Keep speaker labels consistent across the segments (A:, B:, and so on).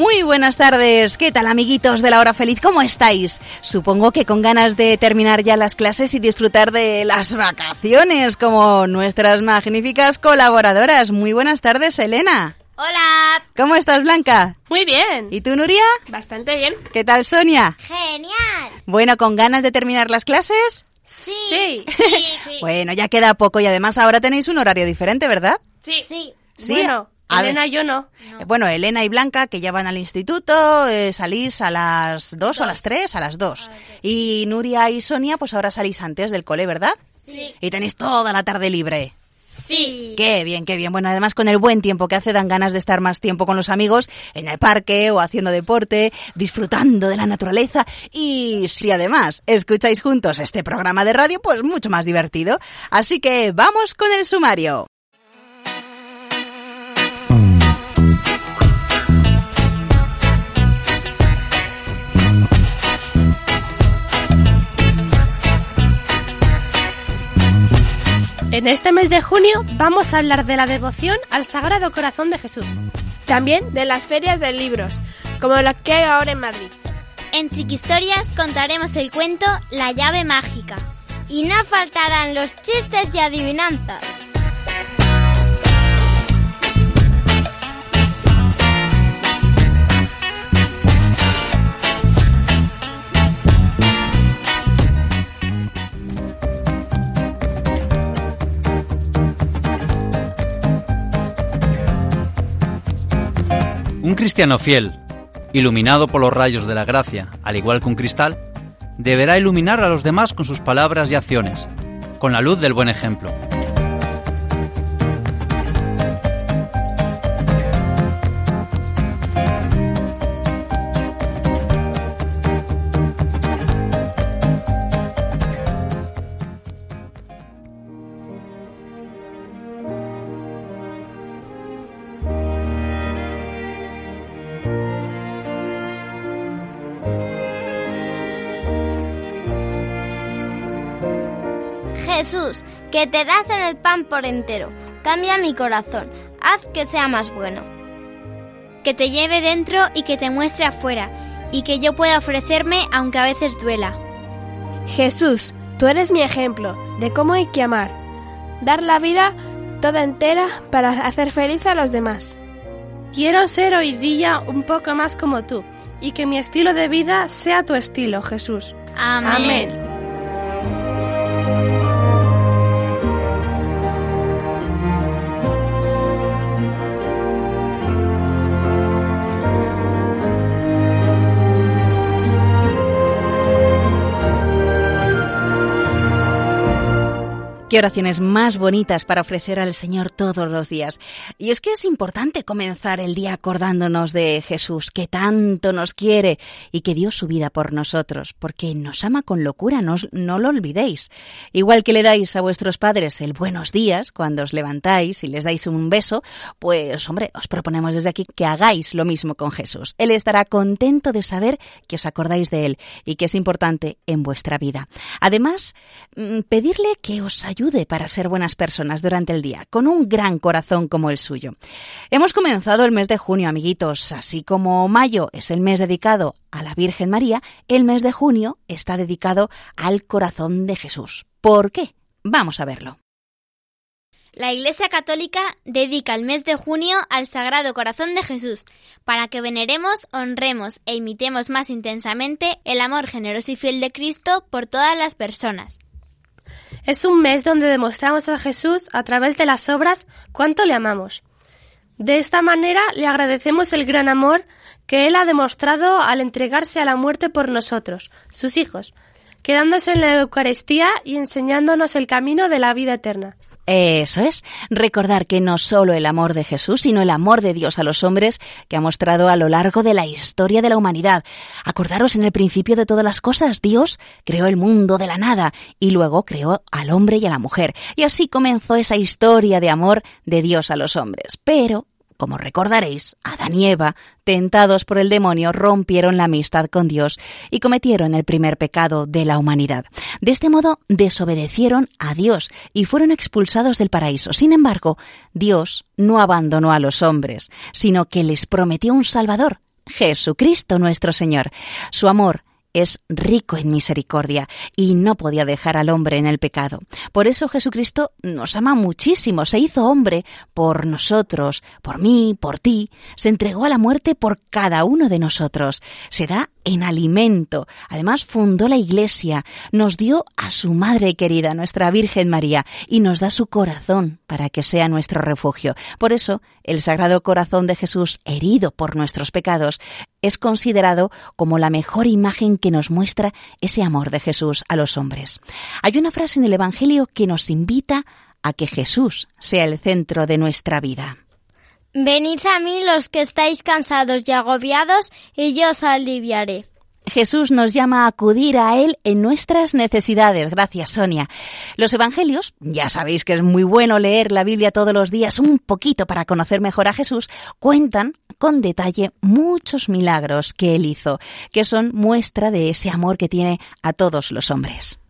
A: Muy buenas tardes, ¿qué tal amiguitos de la hora feliz? ¿Cómo estáis? Supongo que con ganas de terminar ya las clases y disfrutar de las vacaciones como nuestras magníficas colaboradoras. Muy buenas tardes, Elena.
B: Hola.
A: ¿Cómo estás, Blanca?
C: Muy bien.
A: ¿Y tú, Nuria?
C: Bastante bien.
A: ¿Qué tal, Sonia?
B: Genial.
A: Bueno, ¿con ganas de terminar las clases?
B: Sí.
C: Sí.
B: Sí. sí.
A: Bueno, ya queda poco y además ahora tenéis un horario diferente, ¿verdad?
C: Sí.
B: Sí.
A: Sí.
C: Bueno,
A: A
C: Elena,
A: ver.
C: yo no.
A: Bueno, Elena y Blanca, que ya van al instituto, eh, salís a las dos o a las tres, a las dos. Y Nuria y Sonia, pues ahora salís antes del cole, ¿verdad?
B: Sí.
A: Y tenéis toda la tarde libre.
B: Sí.
A: Qué bien, qué bien. Bueno, además con el buen tiempo que hace dan ganas de estar más tiempo con los amigos en el parque o haciendo deporte, disfrutando de la naturaleza y si además escucháis juntos este programa de radio, pues mucho más divertido. Así que vamos con el sumario.
C: En este mes de junio vamos a hablar de la devoción al Sagrado Corazón de Jesús.
D: También de las ferias de libros, como la que hay ahora en Madrid.
B: En Chiquistorias contaremos el cuento La llave mágica. Y no faltarán los chistes y adivinanzas.
E: Un cristiano fiel, iluminado por los rayos de la gracia, al igual que un cristal, deberá iluminar a los demás con sus palabras y acciones, con la luz del buen ejemplo.
B: Que te das en el pan por entero, cambia mi corazón, haz que sea más bueno. Que te lleve dentro y que te muestre afuera, y que yo pueda ofrecerme aunque a veces duela.
D: Jesús, tú eres mi ejemplo de cómo hay que amar. Dar la vida toda entera para hacer feliz a los demás.
C: Quiero ser hoy día un poco más como tú y que mi estilo de vida sea tu estilo, Jesús.
B: Amén.
A: Qué oraciones más bonitas para ofrecer al Señor todos los días. Y es que es importante comenzar el día acordándonos de Jesús, que tanto nos quiere y que dio su vida por nosotros, porque nos ama con locura, no, lo olvidéis. Igual que le dais a vuestros padres el buenos días cuando os levantáis y les dais un beso, pues hombre, os proponemos desde aquí que hagáis lo mismo con Jesús. Él estará contento de saber que os acordáis de Él y que es importante en vuestra vida. Además, mm, pedirle que os ayude para ser buenas personas durante el día, con un gran corazón como el suyo. Hemos comenzado el mes de junio, amiguitos, así como mayo es el mes dedicado a la Virgen María, el mes de junio está dedicado al corazón de Jesús. ¿Por qué? Vamos a verlo.
B: La Iglesia Católica dedica el mes de junio al Sagrado Corazón de Jesús, para que veneremos, honremos e imitemos más intensamente el amor generoso y fiel de Cristo por todas las personas.
C: Es un mes donde demostramos a Jesús a través de las obras cuánto le amamos. De esta manera le agradecemos el gran amor que Él ha demostrado al entregarse a la muerte por nosotros, sus hijos. quedándose en la Eucaristía y enseñándonos el camino de la vida eterna.
A: Eso es, recordar que no solo el amor de Jesús, sino el amor de Dios a los hombres que ha mostrado a lo largo de la historia de la humanidad. Acordaros en el principio de todas las cosas, Dios creó el mundo de la nada y luego creó al hombre y a la mujer. Y así comenzó esa historia de amor de Dios a los hombres. Pero como recordaréis, Adán y Eva, tentados por el demonio, rompieron la amistad con Dios y cometieron el primer pecado de la humanidad. De este modo, desobedecieron a Dios y fueron expulsados del paraíso. Sin embargo, Dios no abandonó a los hombres, sino que les prometió un Salvador, Jesucristo nuestro Señor. Su amor es rico en misericordia y no podía dejar al hombre en el pecado. Por eso Jesucristo nos ama muchísimo, se hizo hombre por nosotros, por mí, por ti, se entregó a la muerte por cada uno de nosotros, se da en alimento. Además fundó la Iglesia, nos dio a su Madre querida, nuestra Virgen María, y nos da su corazón para que sea nuestro refugio. Por eso, el Sagrado Corazón de Jesús, herido por nuestros pecados, es considerado como la mejor imagen que nos muestra ese amor de Jesús a los hombres. Hay una frase en el Evangelio que nos invita a que Jesús sea el centro de nuestra vida.
B: Venid a mí los que estáis cansados y agobiados, y yo os aliviaré.
A: Jesús nos llama a acudir a Él en nuestras necesidades. Gracias, Sonia. Los Evangelios, ya sabéis que es muy bueno leer la Biblia todos los días un poquito para conocer mejor a Jesús, cuentan con detalle muchos milagros que Él hizo, que son muestra de ese amor que tiene a todos los hombres.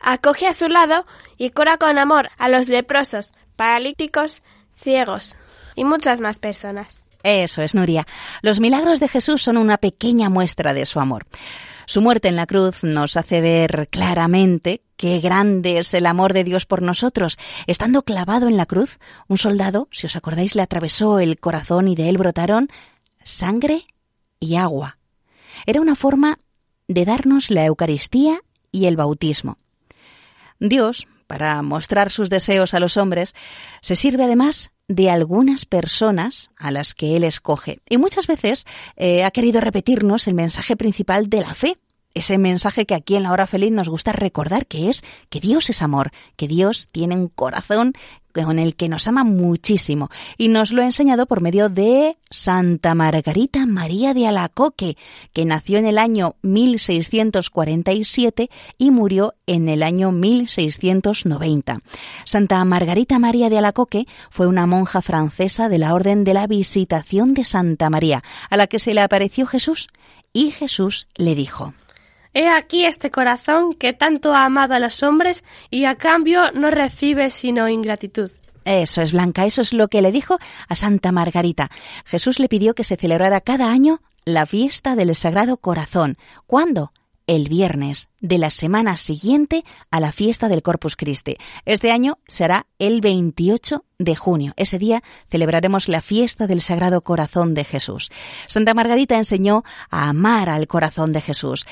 D: Acoge a su lado y cura con amor a los leprosos, paralíticos, ciegos y muchas más personas.
A: Eso es, Nuria. Los milagros de Jesús son una pequeña muestra de su amor. Su muerte en la cruz nos hace ver claramente qué grande es el amor de Dios por nosotros. Estando clavado en la cruz, un soldado, si os acordáis, le atravesó el corazón y de él brotaron sangre y agua. Era una forma de darnos la Eucaristía y el bautismo. Dios, para mostrar sus deseos a los hombres, se sirve además de algunas personas a las que Él escoge. Y muchas veces eh, ha querido repetirnos el mensaje principal de la fe. Ese mensaje que aquí en la hora feliz nos gusta recordar, que es que Dios es amor, que Dios tiene un corazón con el que nos ama muchísimo y nos lo ha enseñado por medio de Santa Margarita María de Alacoque, que nació en el año 1647 y murió en el año 1690. Santa Margarita María de Alacoque fue una monja francesa de la Orden de la Visitación de Santa María, a la que se le apareció Jesús, y Jesús le dijo
C: He aquí este corazón que tanto ha amado a los hombres y a cambio no recibe sino ingratitud.
A: Eso es, Blanca, eso es lo que le dijo a Santa Margarita. Jesús le pidió que se celebrara cada año la fiesta del Sagrado Corazón. ¿Cuándo? el viernes de la semana siguiente a la fiesta del Corpus Christi. Este año será el 28 de junio. Ese día celebraremos la fiesta del Sagrado Corazón de Jesús. Santa Margarita enseñó a amar al corazón de Jesús.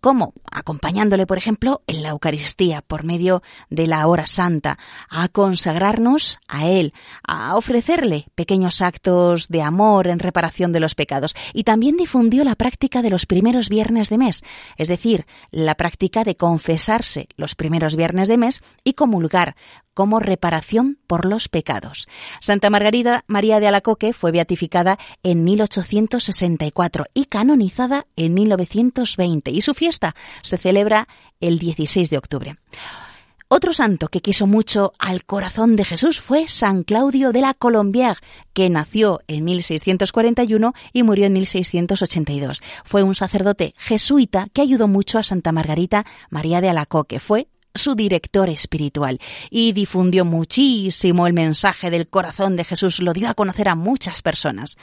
A: ¿Cómo? Acompañándole, por ejemplo, en la Eucaristía por medio de la hora santa, a consagrarnos a Él, a ofrecerle pequeños actos de amor en reparación de los pecados. Y también difundió la práctica de los primeros viernes de mes, es decir, la práctica de confesarse los primeros viernes de mes y comulgar como reparación por los pecados. Santa Margarita María de Alacoque fue beatificada en 1864 y canonizada en 1920 y su fiesta se celebra el 16 de octubre. Otro santo que quiso mucho al corazón de Jesús fue San Claudio de la Colombière, que nació en 1641 y murió en 1682. Fue un sacerdote jesuita que ayudó mucho a Santa Margarita María de Alacoque. Fue su director espiritual y difundió muchísimo el mensaje del corazón de Jesús, lo dio a conocer a muchas personas.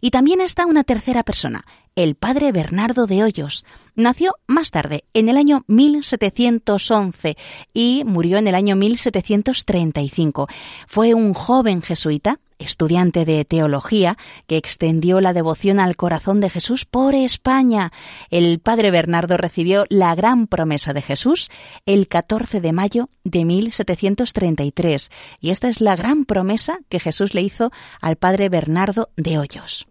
A: Y también está una tercera persona, el padre Bernardo de Hoyos. Nació más tarde, en el año 1711, y murió en el año 1735. Fue un joven jesuita estudiante de teología, que extendió la devoción al corazón de Jesús por España. El padre Bernardo recibió la gran promesa de Jesús el 14 de mayo de 1733, y esta es la gran promesa que Jesús le hizo al padre Bernardo de Hoyos.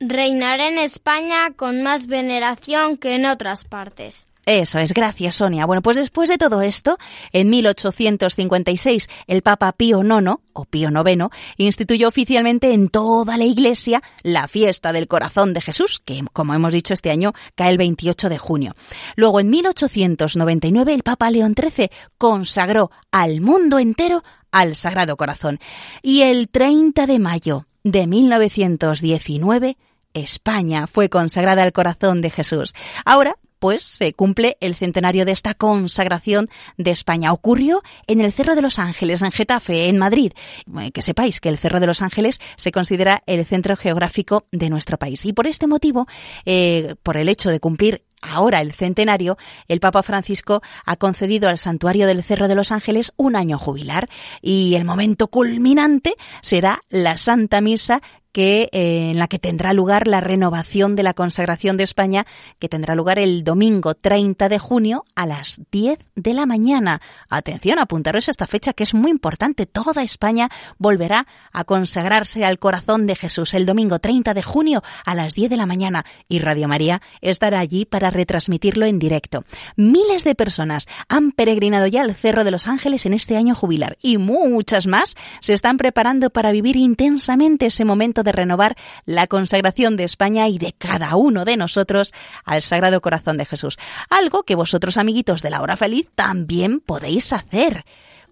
B: Reinaré en España con más veneración que en otras partes.
A: Eso es, gracias Sonia. Bueno, pues después de todo esto, en 1856 el Papa Pío IX, o Pío IX, instituyó oficialmente en toda la Iglesia la fiesta del corazón de Jesús, que como hemos dicho este año cae el 28 de junio. Luego en 1899 el Papa León XIII consagró al mundo entero al Sagrado Corazón. Y el 30 de mayo de 1919 España fue consagrada al corazón de Jesús. Ahora, pues se cumple el centenario de esta consagración de España. Ocurrió en el Cerro de los Ángeles, en Getafe, en Madrid. Eh, que sepáis que el Cerro de los Ángeles se considera el centro geográfico de nuestro país. Y por este motivo, eh, por el hecho de cumplir ahora el centenario, el Papa Francisco ha concedido al Santuario del Cerro de los Ángeles un año jubilar y el momento culminante será la Santa Misa que eh, en la que tendrá lugar la renovación de la consagración de España, que tendrá lugar el domingo 30 de junio a las 10 de la mañana. Atención, apuntaros a esta fecha que es muy importante. Toda España volverá a consagrarse al corazón de Jesús el domingo 30 de junio a las 10 de la mañana y Radio María estará allí para retransmitirlo en directo. Miles de personas han peregrinado ya al Cerro de los Ángeles en este año jubilar y muchas más se están preparando para vivir intensamente ese momento de renovar la consagración de España y de cada uno de nosotros al Sagrado Corazón de Jesús. Algo que vosotros, amiguitos de la hora feliz, también podéis hacer.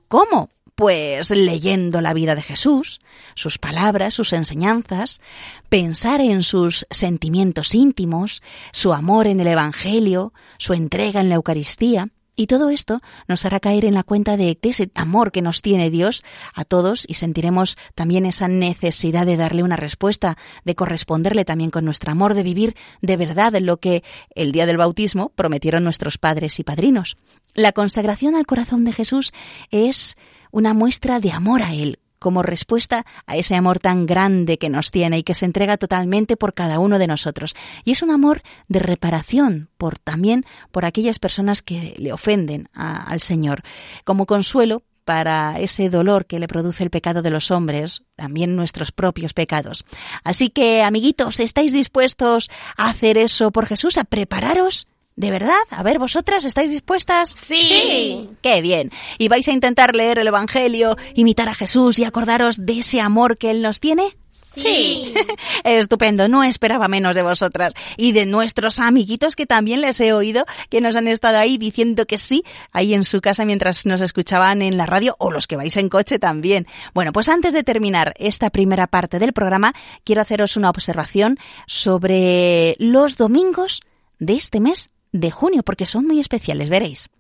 A: ¿Cómo? Pues leyendo la vida de Jesús, sus palabras, sus enseñanzas, pensar en sus sentimientos íntimos, su amor en el Evangelio, su entrega en la Eucaristía, y todo esto nos hará caer en la cuenta de, ese amor que nos tiene Dios a todos y sentiremos también esa necesidad de darle una respuesta, de corresponderle también con nuestro amor, de vivir de verdad lo que el día del bautismo prometieron nuestros padres y padrinos. La consagración al corazón de Jesús es una muestra de amor a Él, como respuesta a ese amor tan grande que nos tiene y que se entrega totalmente por cada uno de nosotros. Y es un amor de reparación por también por aquellas personas que le ofenden al Señor, como consuelo para ese dolor que le produce el pecado de los hombres, también nuestros propios pecados. Así que, amiguitos, ¿estáis dispuestos a hacer eso por Jesús, a prepararos? ¿De verdad? A ver, ¿vosotras estáis dispuestas?
B: Sí.
A: Qué bien. ¿Y vais a intentar leer el Evangelio, imitar a Jesús y acordaros de ese amor que Él nos tiene?
B: Sí.
A: Estupendo, no esperaba menos de vosotras y de nuestros amiguitos que también les he oído que nos han estado ahí diciendo que sí, ahí en su casa mientras nos escuchaban en la radio o los que vais en coche también. Bueno, pues antes de terminar esta primera parte del programa, quiero haceros una observación sobre los domingos de este mes de junio, porque son muy especiales, veréis.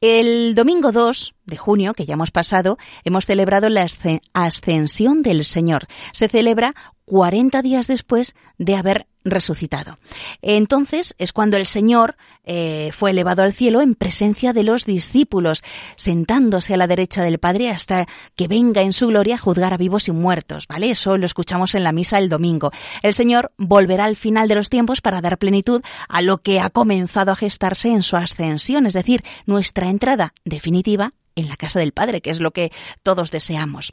A: El domingo 2 de junio, que ya hemos pasado, hemos celebrado la ascensión del Señor. Se celebra 40 días después de haber resucitado. Entonces es cuando el Señor eh, fue elevado al cielo en presencia de los discípulos, sentándose a la derecha del Padre hasta que venga en su gloria a juzgar a vivos y muertos, ¿vale? Eso lo escuchamos en la misa el domingo. El Señor volverá al final de los tiempos para dar plenitud a lo que ha comenzado a gestarse en su ascensión, es decir, nuestra entrada definitiva en la casa del Padre, que es lo que todos deseamos.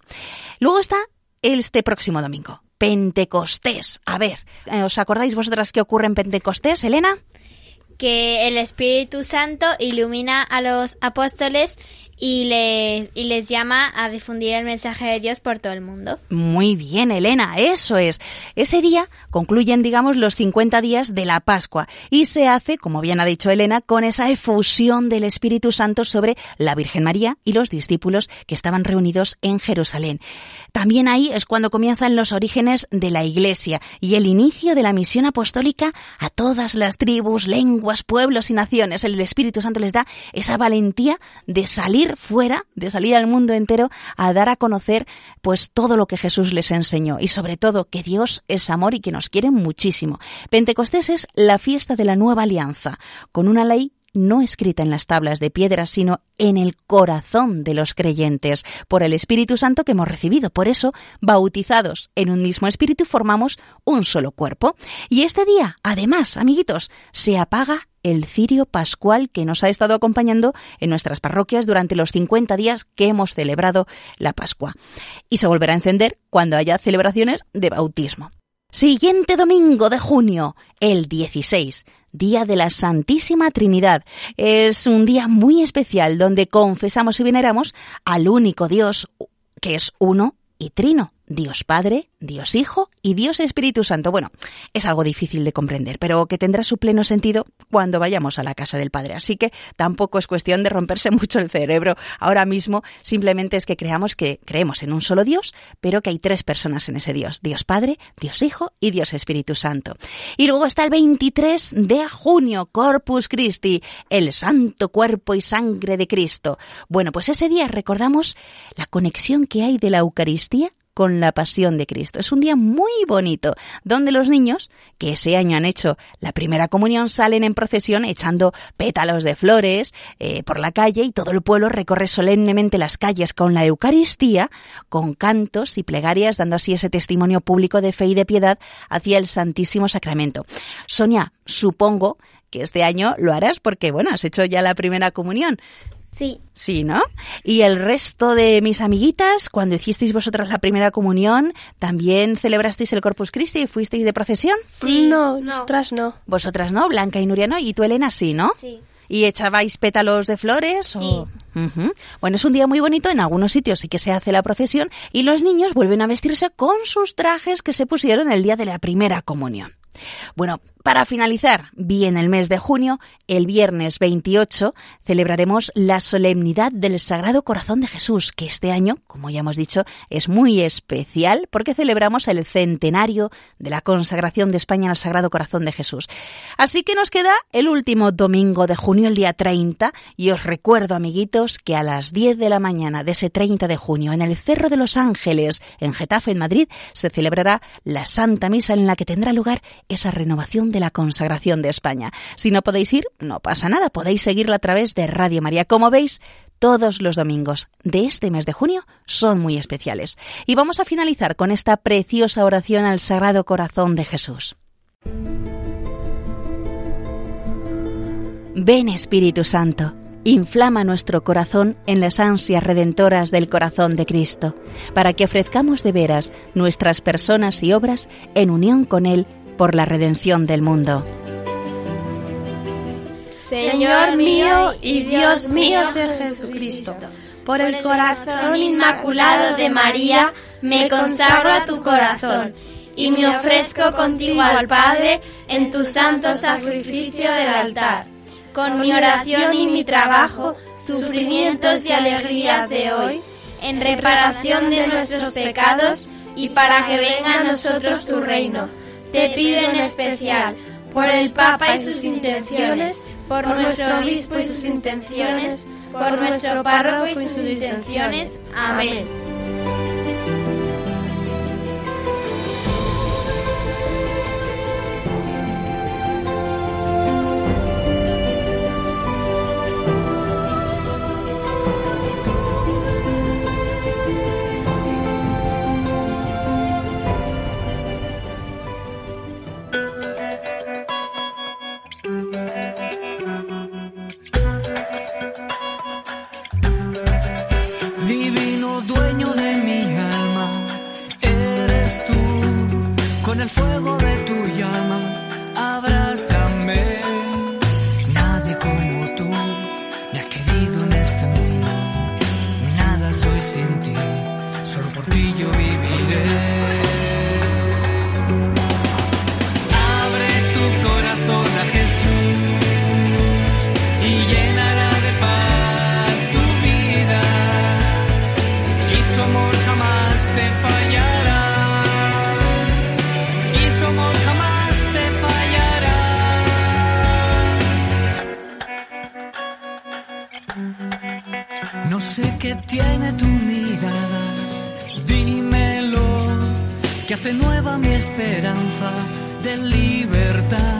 A: Luego está este próximo domingo, Pentecostés. A ver, eh, ¿os acordáis vosotras qué ocurre en Pentecostés, Elena?
B: Que el Espíritu Santo ilumina a los apóstoles y les, y les llama a difundir el mensaje de Dios por todo el mundo.
A: Muy bien, Elena, eso es. Ese día concluyen, digamos, los 50 días de la Pascua y se hace, como bien ha dicho Elena, con esa efusión del Espíritu Santo sobre la Virgen María y los discípulos que estaban reunidos en Jerusalén. También ahí es cuando comienzan los orígenes de la Iglesia y el inicio de la misión apostólica a todas las tribus, lenguas, pueblos y naciones. El Espíritu Santo les da esa valentía de salir fuera, de salir al mundo entero a dar a conocer pues todo lo que Jesús les enseñó y sobre todo que Dios es amor y que nos quiere muchísimo. Pentecostés es la fiesta de la nueva alianza, con una ley no escrita en las tablas de piedra, sino en el corazón de los creyentes, por el Espíritu Santo que hemos recibido. Por eso, bautizados en un mismo Espíritu, formamos un solo cuerpo. Y este día, además, amiguitos, se apaga el cirio pascual que nos ha estado acompañando en nuestras parroquias durante los 50 días que hemos celebrado la Pascua. Y se volverá a encender cuando haya celebraciones de bautismo. Siguiente domingo de junio, el 16 Día de la Santísima Trinidad. Es un día muy especial donde confesamos y veneramos al único Dios que es uno y trino, Dios Padre, Dios Hijo y Dios Espíritu Santo. Bueno, es algo difícil de comprender, pero que tendrá su pleno sentido cuando vayamos a la casa del Padre. Así que tampoco es cuestión de romperse mucho el cerebro. Ahora mismo simplemente es que creamos que creemos en un solo Dios, pero que hay tres personas en ese Dios. Dios Padre, Dios Hijo y Dios Espíritu Santo. Y luego está el 23 de junio, Corpus Christi, el santo cuerpo y sangre de Cristo. Bueno, pues ese día recordamos la conexión que hay de la Eucaristía con la pasión de Cristo. Es un día muy bonito, donde los niños, que ese año han hecho la primera comunión, salen en procesión echando pétalos de flores eh, por la calle y todo el pueblo recorre solemnemente las calles con la Eucaristía, con cantos y plegarias, dando así ese testimonio público de fe y de piedad hacia el Santísimo Sacramento. Sonia, supongo que este año lo harás porque, bueno, has hecho ya la primera comunión.
B: Sí.
A: Sí, ¿no? Y el resto de mis amiguitas, cuando hicisteis vosotras la primera comunión, ¿también celebrasteis el Corpus Christi y fuisteis de procesión?
B: Sí.
C: No, nosotras no.
A: Vosotras no, Blanca y Nuria no, y tú Elena sí, ¿no?
B: Sí.
A: ¿Y echabais pétalos de flores? O... Ujú. Bueno, es un día muy bonito, en algunos sitios sí que se hace la procesión y los niños vuelven a vestirse con sus trajes que se pusieron el día de la primera comunión. Bueno, para finalizar bien el mes de junio, el viernes 28 celebraremos la solemnidad del Sagrado Corazón de Jesús, que este año, como ya hemos dicho, es muy especial porque celebramos el centenario de la consagración de España al Sagrado Corazón de Jesús. Así que nos queda el último domingo de junio, el día 30, y os recuerdo, amiguitos, que a las 10 de la mañana de ese 30 de junio, en el Cerro de los Ángeles, en Getafe, en Madrid, se celebrará la Santa Misa en la que tendrá lugar esa renovación de la consagración de España. Si no podéis ir, no pasa nada, podéis seguirla a través de Radio María. Como veis, todos los domingos de este mes de junio son muy especiales. Y vamos a finalizar con esta preciosa oración al Sagrado Corazón de Jesús. Ven Espíritu Santo, inflama nuestro corazón en las ansias redentoras del corazón de Cristo, para que ofrezcamos de veras nuestras personas y obras en unión con Él por la redención del mundo.
C: Señor mío y Dios mío Ser Jesucristo, por el corazón inmaculado de María me consagro a tu corazón y me ofrezco contigo al Padre en tu santo sacrificio del altar. Con mi oración y mi trabajo, sufrimientos y alegrías de hoy, en reparación de nuestros pecados y para que venga a nosotros tu reino. Te pido en especial por el Papa y sus intenciones, por nuestro obispo y sus intenciones, por nuestro párroco y sus intenciones. Amén.
F: Que hace nueva mi esperanza de libertad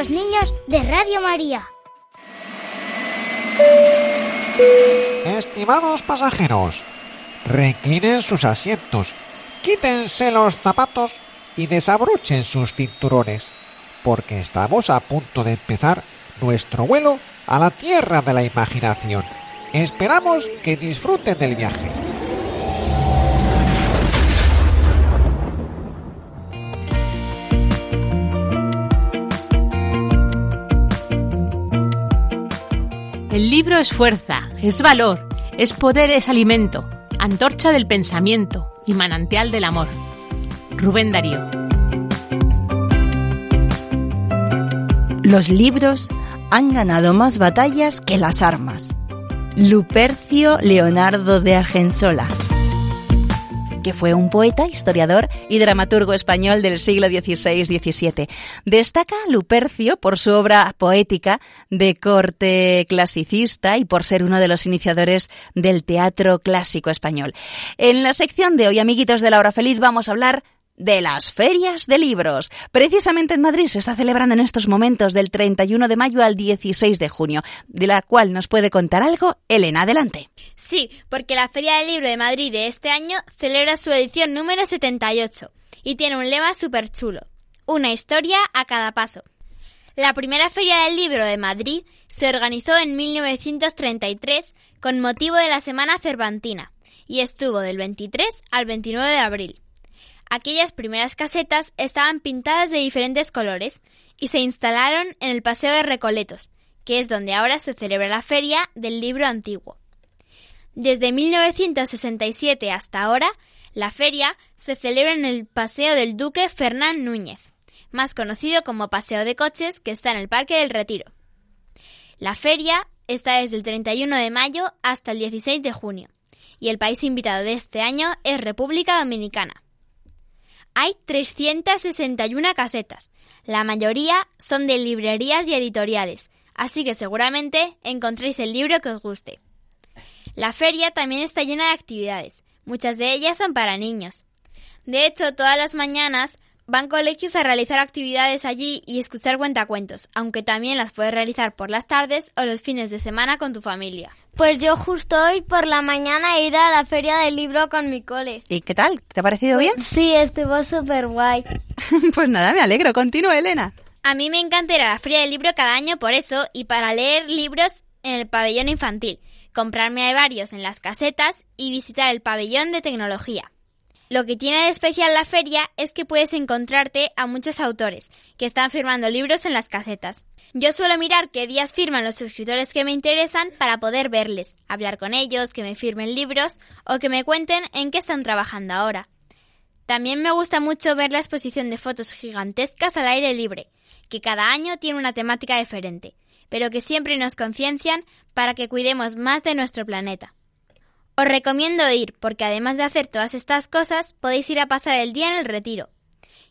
G: los niños de Radio María.
H: Estimados pasajeros, reclinen sus asientos, quítense los zapatos y desabrochen sus cinturones, porque estamos a punto de empezar nuestro vuelo a la tierra de la imaginación. Esperamos que disfruten del viaje.
I: El libro es fuerza, es valor, es poder, es alimento, antorcha del pensamiento y manantial del amor. Rubén Darío.
J: Los libros han ganado más batallas que las armas. Lupercio Leonardo de Argensola
A: que fue un poeta, historiador y dramaturgo español del siglo XVI-XVII. Destaca Lupercio por su obra poética de corte clasicista y por ser uno de los iniciadores del teatro clásico español. En la sección de hoy, amiguitos de la hora feliz, vamos a hablar de las ferias de libros. Precisamente en Madrid se está celebrando en estos momentos del 31 de mayo al 16 de junio, de la cual nos puede contar algo Elena. Adelante.
B: Sí, porque la Feria del Libro de Madrid de este año celebra su edición número 78 y tiene un lema súper chulo. Una historia a cada paso. La primera Feria del Libro de Madrid se organizó en 1933 con motivo de la Semana Cervantina y estuvo del 23 al 29 de abril. Aquellas primeras casetas estaban pintadas de diferentes colores y se instalaron en el Paseo de Recoletos, que es donde ahora se celebra la Feria del Libro Antiguo. Desde 1967 hasta ahora, la feria se celebra en el Paseo del Duque Fernán Núñez, más conocido como Paseo de Coches, que está en el Parque del Retiro. La feria está desde el 31 de mayo hasta el 16 de junio, y el país invitado de este año es República Dominicana. Hay 361 casetas. La mayoría son de librerías y editoriales, así que seguramente encontréis el libro que os guste. La feria también está llena de actividades. Muchas de ellas son para niños. De hecho, todas las mañanas van colegios a realizar actividades allí y escuchar cuentacuentos, aunque también las puedes realizar por las tardes o los fines de semana con tu familia.
G: Pues yo justo hoy por la mañana he ido a la feria del libro con mi cole.
A: ¿Y qué tal? ¿Te ha parecido bien?
G: Sí, estuvo súper guay.
A: pues nada, me alegro. Continúa, Elena.
B: A mí me encanta ir a la feria del libro cada año por eso y para leer libros en el pabellón infantil, comprarme varios en las casetas y visitar el pabellón de tecnología. Lo que tiene de especial la feria es que puedes encontrarte a muchos autores que están firmando libros en las casetas. Yo suelo mirar qué días firman los escritores que me interesan para poder verles, hablar con ellos, que me firmen libros o que me cuenten en qué están trabajando ahora. También me gusta mucho ver la exposición de fotos gigantescas al aire libre, que cada año tiene una temática diferente, pero que siempre nos conciencian para que cuidemos más de nuestro planeta. Os recomiendo ir porque además de hacer todas estas cosas podéis ir a pasar el día en el retiro,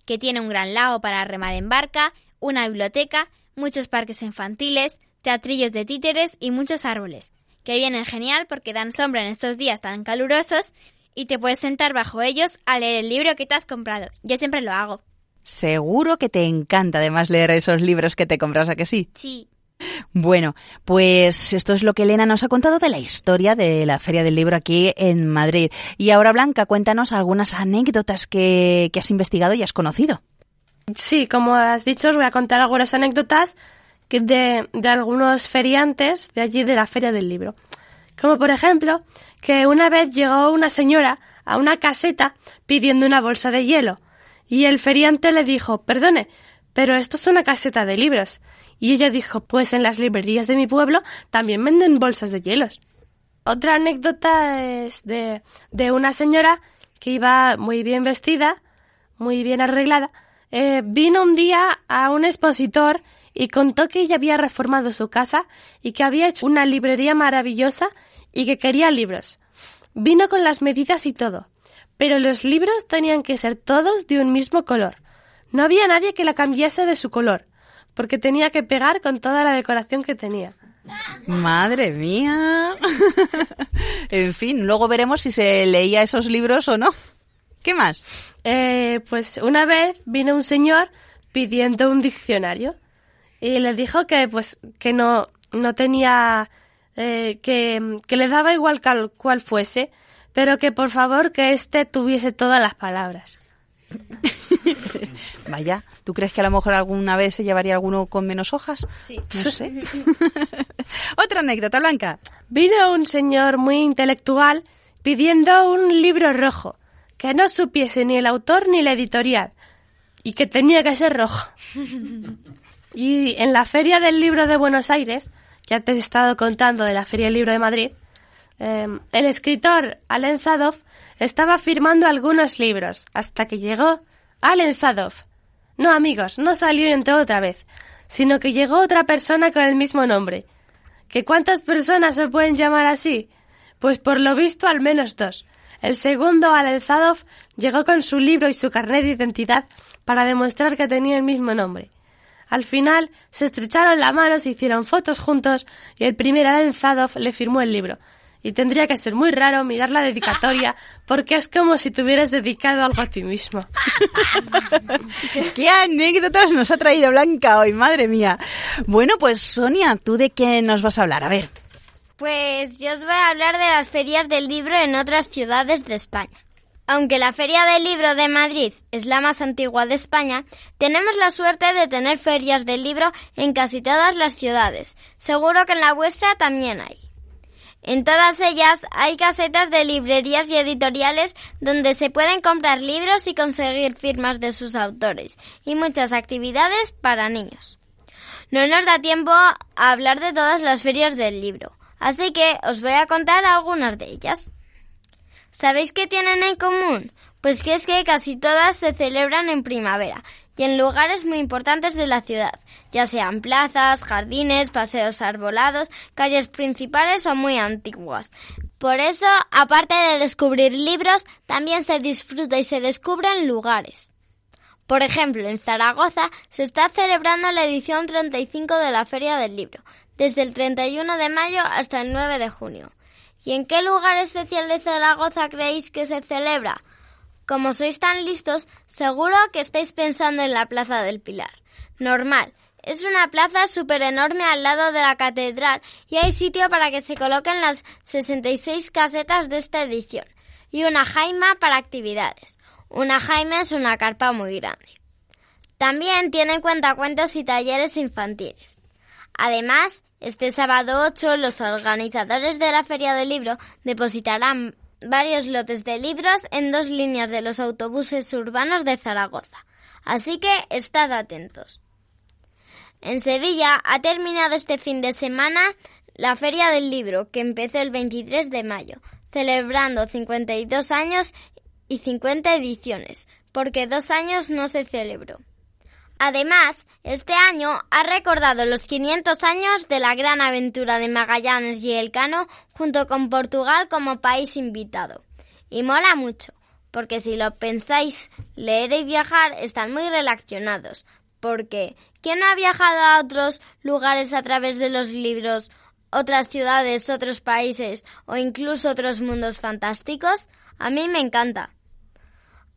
B: que tiene un gran lago para remar en barca, una biblioteca, muchos parques infantiles, teatrillos de títeres y muchos árboles, que vienen genial porque dan sombra en estos días tan calurosos y te puedes sentar bajo ellos a leer el libro que te has comprado. Yo siempre lo hago.
A: Seguro que te encanta además leer esos libros que te compras, ¿a que sí?
B: Sí.
A: Bueno, pues esto es lo que Elena nos ha contado de la historia de la Feria del Libro aquí en Madrid. Y ahora, Blanca, cuéntanos algunas anécdotas que, que has investigado y has conocido.
C: Sí, como has dicho, os voy a contar algunas anécdotas de, de algunos feriantes de allí de la Feria del Libro. Como por ejemplo, que una vez llegó una señora a una caseta pidiendo una bolsa de hielo y el feriante le dijo, perdone, pero esto es una caseta de libros. Y ella dijo, pues en las librerías de mi pueblo también venden bolsas de hielos. Otra anécdota es de, de una señora que iba muy bien vestida, muy bien arreglada. Eh, vino un día a un expositor y contó que ella había reformado su casa y que había hecho una librería maravillosa y que quería libros. Vino con las medidas y todo, pero los libros tenían que ser todos de un mismo color. No había nadie que la cambiase de su color, porque tenía que pegar con toda la decoración que tenía.
A: Madre mía. en fin, luego veremos si se leía esos libros o no. ¿Qué más?
C: Eh, pues una vez vino un señor pidiendo un diccionario y le dijo que pues que no no tenía eh, que, que le daba igual cuál fuese, pero que por favor que éste tuviese todas las palabras.
A: Vaya, ¿tú crees que a lo mejor alguna vez se llevaría alguno con menos hojas?
G: Sí.
A: No sé. Otra anécdota, Blanca.
C: Vino un señor muy intelectual pidiendo un libro rojo, que no supiese ni el autor ni la editorial, y que tenía que ser rojo. Y en la Feria del Libro de Buenos Aires, que antes he estado contando de la Feria del Libro de Madrid, eh, el escritor Alen Zadov estaba firmando algunos libros hasta que llegó Alen Zadov. No, amigos, no salió y entró otra vez, sino que llegó otra persona con el mismo nombre. ¿Que cuántas personas se pueden llamar así? Pues por lo visto al menos dos. El segundo, Alen Zadov, llegó con su libro y su carnet de identidad para demostrar que tenía el mismo nombre. Al final se estrecharon la mano, se hicieron fotos juntos y el primer Alen Zadov le firmó el libro. Y tendría que ser muy raro mirar la dedicatoria porque es como si te hubieras dedicado algo a ti mismo.
A: ¿Qué anécdotas nos ha traído Blanca hoy? Madre mía. Bueno, pues Sonia, ¿tú de qué nos vas a hablar? A ver.
G: Pues yo os voy a hablar de las ferias del libro en otras ciudades de España. Aunque la Feria del Libro de Madrid es la más antigua de España, tenemos la suerte de tener ferias del libro en casi todas las ciudades. Seguro que en la vuestra también hay. En todas ellas hay casetas de librerías y editoriales donde se pueden comprar libros y conseguir firmas de sus autores, y muchas actividades para niños. No nos da tiempo a hablar de todas las ferias del libro, así que os voy a contar algunas de ellas. ¿Sabéis qué tienen en común? Pues que es que casi todas se celebran en primavera y en lugares muy importantes de la ciudad, ya sean plazas, jardines, paseos arbolados, calles principales o muy antiguas. Por eso, aparte de descubrir libros, también se disfruta y se descubren lugares. Por ejemplo, en Zaragoza se está celebrando la edición 35 de la Feria del Libro, desde el 31 de mayo hasta el 9 de junio. ¿Y en qué lugar especial de Zaragoza creéis que se celebra? Como sois tan listos, seguro que estáis pensando en la Plaza del Pilar. Normal. Es una plaza súper enorme al lado de la catedral y hay sitio para que se coloquen las 66 casetas de esta edición y una jaima para actividades. Una jaima es una carpa muy grande. También tiene cuentacuentos y talleres infantiles. Además, este sábado 8 los organizadores de la Feria del Libro depositarán varios lotes de libros en dos líneas de los autobuses urbanos de Zaragoza. Así que estad atentos. En Sevilla ha terminado este fin de semana la Feria del Libro, que empezó el 23 de mayo, celebrando 52 años y 50 ediciones, porque dos años no se celebró. Además, este año ha recordado los 500 años de la gran aventura de Magallanes y Elcano junto con Portugal como país invitado. Y mola mucho, porque si lo pensáis, leer y viajar están muy relacionados, porque ¿quién ha viajado a otros lugares a través de los libros, otras ciudades, otros países o incluso otros mundos fantásticos? A mí me encanta.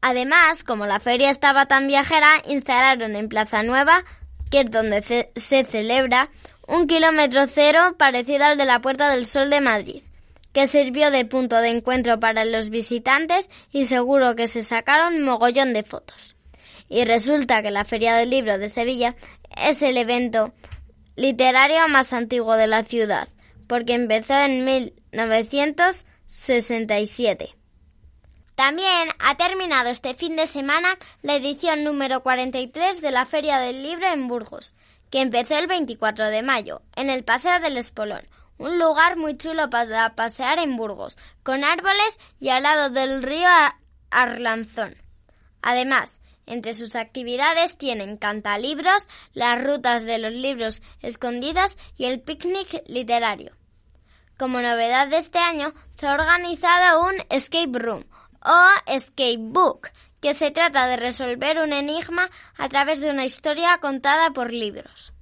G: Además, como la feria estaba tan viajera, instalaron en Plaza Nueva, que es donde se celebra, un kilómetro cero parecido al de la Puerta del Sol de Madrid, que sirvió de punto de encuentro para los visitantes y seguro que se sacaron mogollón de fotos. Y resulta que la Feria del Libro de Sevilla es el evento literario más antiguo de la ciudad, porque empezó en 1967. También ha terminado este fin de semana la edición número 43 de la Feria del Libro en Burgos, que empezó el 24 de mayo, en el Paseo del Espolón, un lugar muy chulo para pasear en Burgos, con árboles y al lado del río Arlanzón. Además, entre sus actividades tienen cantalibros, las rutas de los libros escondidos y el picnic literario. Como novedad de este año, se ha organizado un escape room o escape book, que se trata de resolver un enigma a través de una historia contada por libros.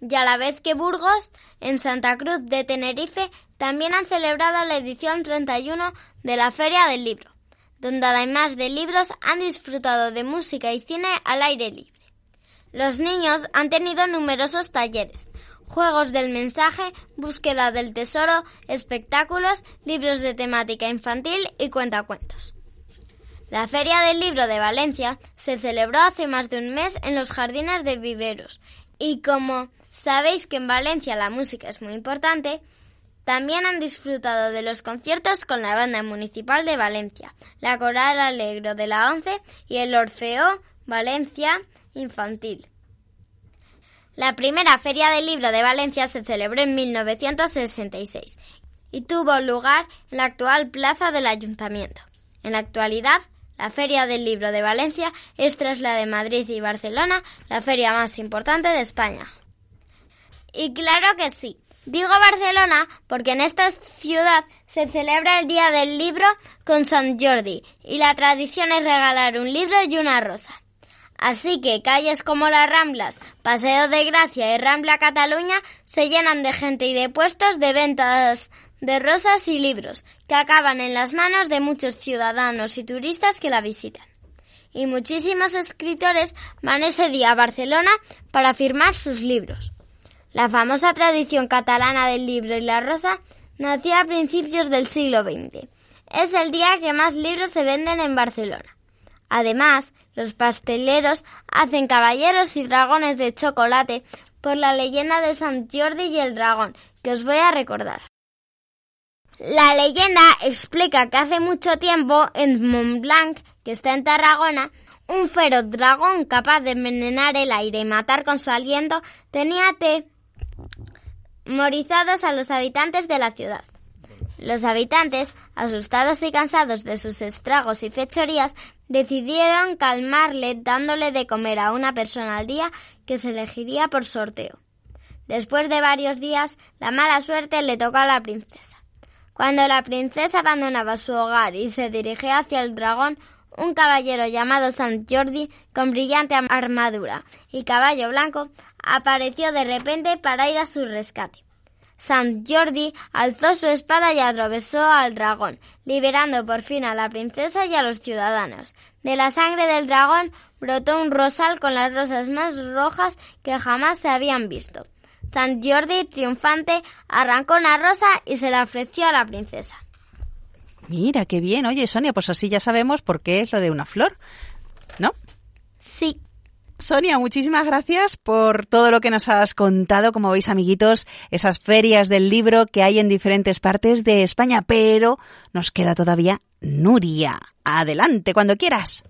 G: Y a la vez que Burgos, en Santa Cruz de Tenerife, también han celebrado la edición 31 de la Feria del Libro. donde además de libros han disfrutado de música y cine al aire libre. Los niños han tenido numerosos talleres, juegos del mensaje, búsqueda del tesoro, espectáculos, libros de temática infantil y cuentacuentos. La Feria del Libro de Valencia se celebró hace más de un mes en los jardines de Viveros y como sabéis que en Valencia la música es muy importante, también han disfrutado de los conciertos con la Banda Municipal de Valencia, la Coral Alegro de la ONCE y el Orfeo Valencia Infantil. La primera Feria del Libro de Valencia se celebró en 1966 y tuvo lugar en la actual plaza del Ayuntamiento. En la actualidad, la Feria del Libro de Valencia es tras la de Madrid y Barcelona la feria más importante de España. Y claro que sí. Digo Barcelona porque en esta ciudad se celebra el Día del Libro con San Jordi y la tradición es regalar un libro y una rosa. Así que calles como las Ramblas, Paseo de Gracia y Rambla Cataluña se llenan de gente y de puestos de ventas de rosas y libros que acaban en las manos de muchos ciudadanos y turistas que la visitan. Y muchísimos escritores van ese día a Barcelona para firmar sus libros. La famosa tradición catalana del libro y la rosa nació a principios del siglo XX. Es el día que más libros se venden en Barcelona. Además, los pasteleros hacen caballeros y dragones de chocolate por la leyenda de Sant Jordi y el dragón, que os voy a recordar. La leyenda explica que hace mucho tiempo en Montblanc, que está en Tarragona, un feroz dragón capaz de envenenar el aire y matar con su aliento tenía temorizados a los habitantes de la ciudad. Los habitantes, asustados y cansados de sus estragos y fechorías, decidieron calmarle dándole de comer a una persona al día que se elegiría por sorteo. Después de varios días, la mala suerte le tocó a la princesa. Cuando la princesa abandonaba su hogar y se dirigía hacia el dragón, un caballero llamado Sant Jordi, con brillante armadura y caballo blanco, apareció de repente para ir a su rescate. Sant Jordi alzó su espada y atravesó al dragón, liberando por fin a la princesa y a los ciudadanos. De la sangre del dragón brotó un rosal con las rosas más rojas que jamás se habían visto. Sant Jordi, triunfante, arrancó una rosa y se la ofreció a la princesa.
A: Mira, qué bien. Oye, Sonia, pues así ya sabemos por qué es lo de una flor, ¿no?
G: Sí.
A: Sonia, muchísimas gracias por todo lo que nos has contado. Como veis, amiguitos, esas ferias del libro que hay en diferentes partes de España, pero nos queda todavía Nuria. Adelante, cuando quieras.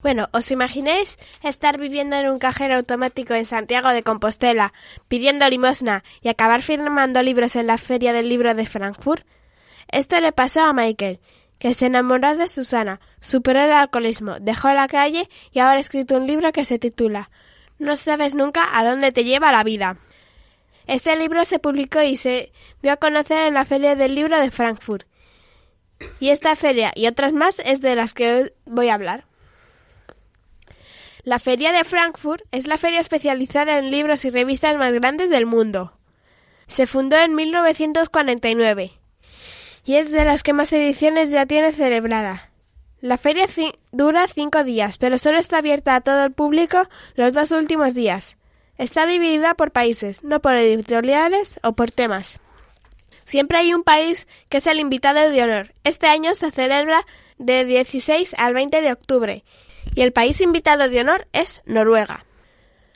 D: Bueno, ¿os imagináis estar viviendo en un cajero automático en Santiago de Compostela, pidiendo limosna y acabar firmando libros en la Feria del Libro de Frankfurt? Esto le pasó a Michael, que se enamoró de Susana, superó el alcoholismo, dejó la calle y ahora ha escrito un libro que se titula No sabes nunca a dónde te lleva la vida. Este libro se publicó y se dio a conocer en la Feria del Libro de Frankfurt. Y esta feria y otras más es de las que hoy voy a hablar. La Feria de Frankfurt es la feria especializada en libros y revistas más grandes del mundo. Se fundó en 1949 y es de las que más ediciones ya tiene celebrada. La feria dura cinco días, pero solo está abierta a todo el público los dos últimos días. Está dividida por países, no por editoriales o por temas. Siempre hay un país que es el invitado de honor. Este año se celebra de 16 al 20 de octubre y el país invitado de honor es Noruega.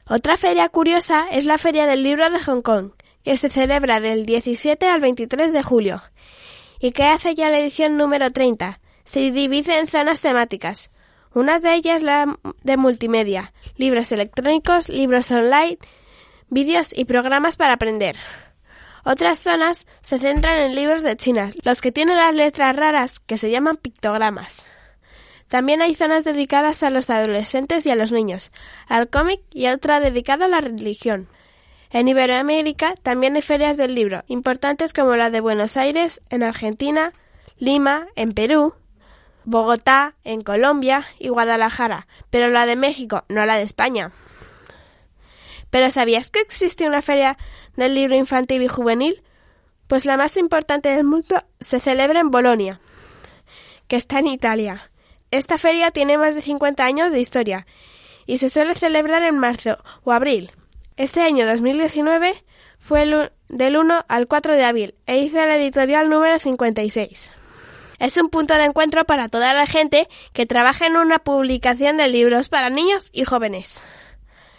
D: Otra feria curiosa es la Feria del Libro de Hong Kong, que se celebra del 17 al 23 de julio y que hace ya la edición número 30. Se divide en zonas temáticas. Una de ellas la de multimedia, libros electrónicos, libros online, vídeos y programas para aprender. Otras zonas se centran en libros de China, los que tienen las letras raras que se llaman pictogramas. También hay zonas dedicadas a los adolescentes y a los niños, al cómic y otra dedicada a la religión. En Iberoamérica también hay ferias del libro, importantes como la de Buenos Aires, en Argentina, Lima, en Perú, Bogotá, en Colombia y Guadalajara, pero la de México, no la de España. ¿Pero sabías que existe una feria del libro infantil y juvenil? Pues la más importante del mundo se celebra en Bolonia, que está en Italia. Esta feria tiene más de 50 años de historia y se suele celebrar en marzo o abril. Este año 2019 fue del 1 al 4 de abril e hizo la editorial número 56. Es un punto de encuentro para toda la gente que trabaja en una publicación de libros para niños y jóvenes.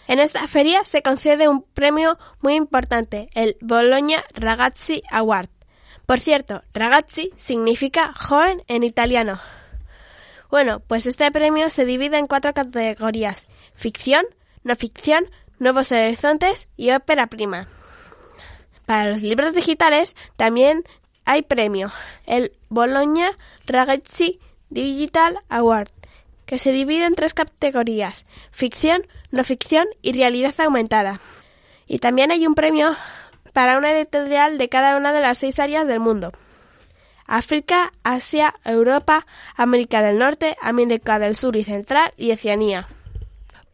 D: En esta feria se concede un premio muy importante, el Bologna Ragazzi Award. Por cierto, ragazzi significa joven en italiano. Bueno, pues este premio se divide en cuatro categorías: ficción, no ficción, nuevos horizontes y ópera prima. Para los libros digitales también hay premio, el Bologna Ragazzi Digital Award, que se divide en tres categorías, ficción, no ficción y realidad aumentada. Y también hay un premio para una editorial de cada una de las seis áreas del mundo. África, Asia, Europa, América del Norte, América del Sur y Central y Oceanía.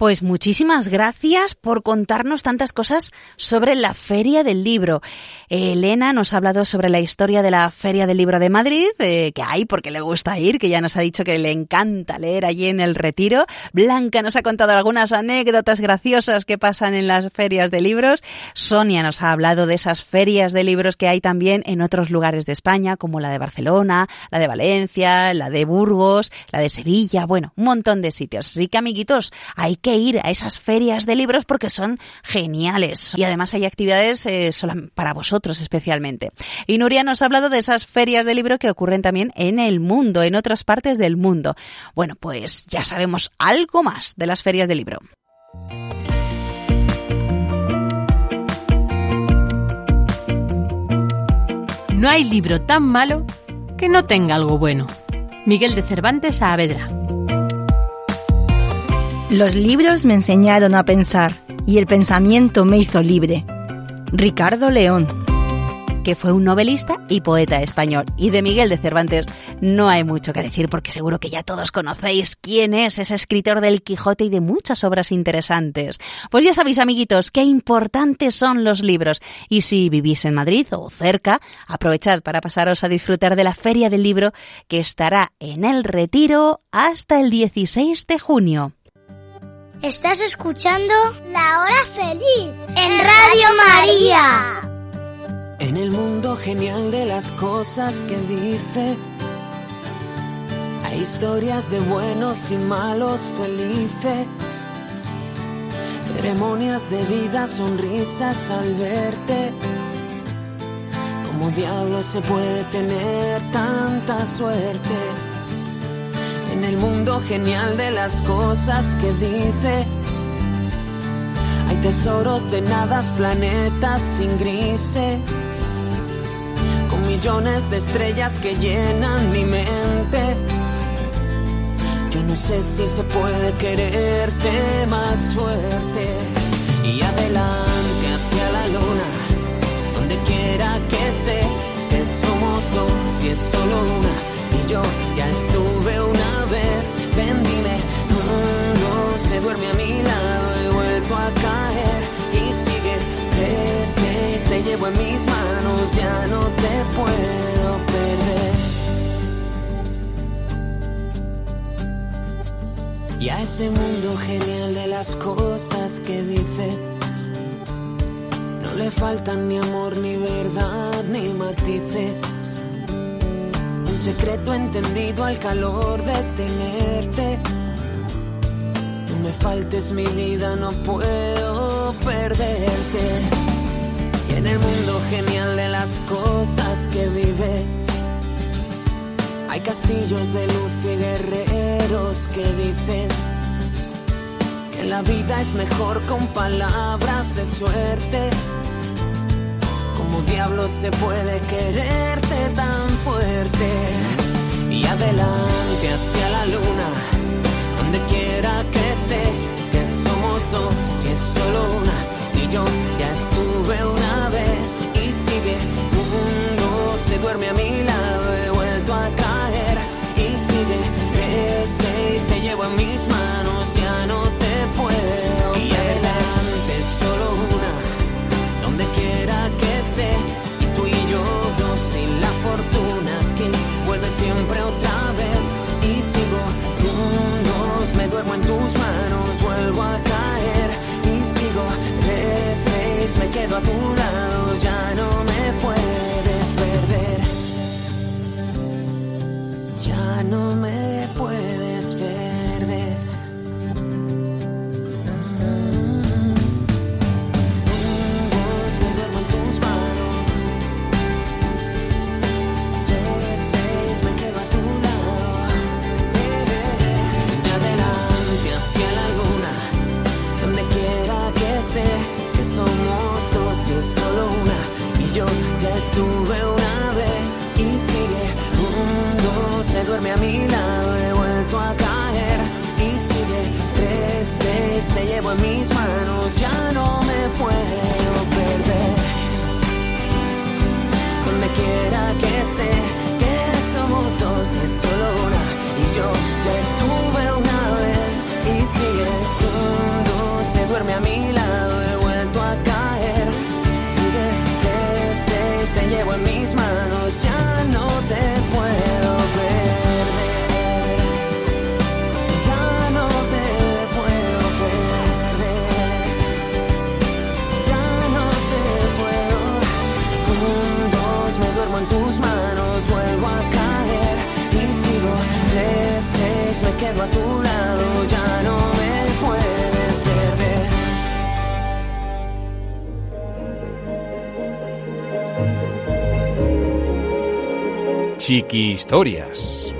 A: Pues muchísimas gracias por contarnos tantas cosas sobre la Feria del Libro. Elena nos ha hablado sobre la historia de la Feria del Libro de Madrid, eh, que hay porque le gusta ir, que ya nos ha dicho que le encanta leer allí en el retiro. Blanca nos ha contado algunas anécdotas graciosas que pasan en las ferias de libros. Sonia nos ha hablado de esas ferias de libros que hay también en otros lugares de España, como la de Barcelona, la de Valencia, la de Burgos, la de Sevilla, bueno, un montón de sitios. Así que, amiguitos, hay que ir a esas ferias de libros porque son geniales. Y además hay actividades eh, para vosotros especialmente. Y Nuria nos ha hablado de esas ferias de libro que ocurren también en el mundo, en otras partes del mundo. Bueno, pues ya sabemos algo más de las ferias de libro.
I: No hay libro tan malo que no tenga algo bueno. Miguel de Cervantes Saavedra.
J: Los libros me enseñaron a pensar y el pensamiento me hizo libre. Ricardo León.
A: que fue un novelista y poeta español. Y de Miguel de Cervantes no hay mucho que decir porque seguro que ya todos conocéis quién es ese escritor del Quijote y de muchas obras interesantes. Pues ya sabéis, amiguitos, qué importantes son los libros. Y si vivís en Madrid o cerca, aprovechad para pasaros a disfrutar de la Feria del Libro que estará en el Retiro hasta el 16 de junio.
G: Estás escuchando La Hora Feliz en Radio María.
F: En el mundo genial de las cosas que dices, hay historias de buenos y malos felices, ceremonias de vida, sonrisas al verte. ¿Cómo diablos se puede tener tanta suerte? En el mundo genial de las cosas que dices, hay tesoros de nadas, planetas sin grises, con millones de estrellas que llenan mi mente. Yo no sé si se puede quererte más fuerte. Y adelante hacia la luna, donde quiera que esté, que somos dos y es solo una. Y yo ya estuve una vez, ven dime, mm, no se duerme a mi lado, he vuelto a caer y sigue, tres, te llevo en mis manos, ya no te puedo perder. Y a ese mundo genial de las cosas que dices, no le faltan ni amor, ni verdad, ni matices. Secreto entendido al calor de tenerte. No me faltes mi vida, no puedo perderte. Y en el mundo genial de las cosas que vives, hay castillos de luz y guerreros que dicen que la vida es mejor con palabras de suerte. Como diablos se puede quererte tan fuerte? Y adelante hacia la luna, donde quiera que esté, que somos dos y es solo una. Y yo ya estuve una vez y sigue, no se duerme a mi lado, he vuelto a caer y sigue, tres, seis, te llevo en mis manos, ya no te puedo. amor. Seis, te llevo en mis manos, ya no me puedo perder. Donde quiera que esté, que somos dos es solo una. Y yo quedo a tu lado, ya no me puedes perder.
K: Chiqui Historias.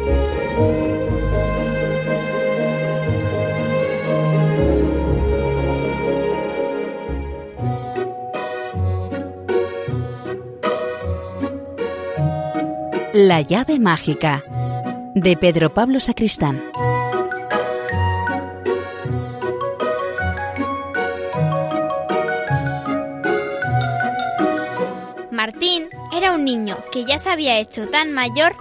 A: La llave mágica de Pedro Pablo Sacristán.
B: Era un niño que ya se había hecho tan mayor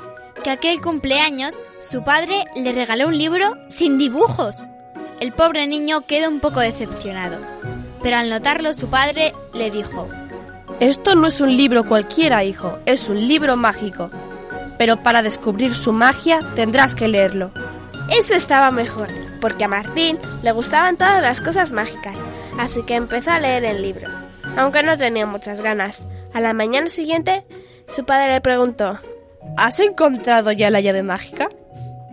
B: que aquel cumpleaños su padre le regaló un libro sin dibujos. El pobre niño quedó un poco decepcionado, pero al notarlo su padre le dijo,
C: Esto no es un libro cualquiera, hijo, es un libro mágico. Pero para descubrir su magia tendrás que leerlo.
D: Eso estaba mejor, porque a Martín le gustaban todas las cosas mágicas, así que empezó a leer el libro, aunque no tenía muchas ganas. A la mañana siguiente, su padre le preguntó,
C: ¿Has encontrado ya la llave mágica?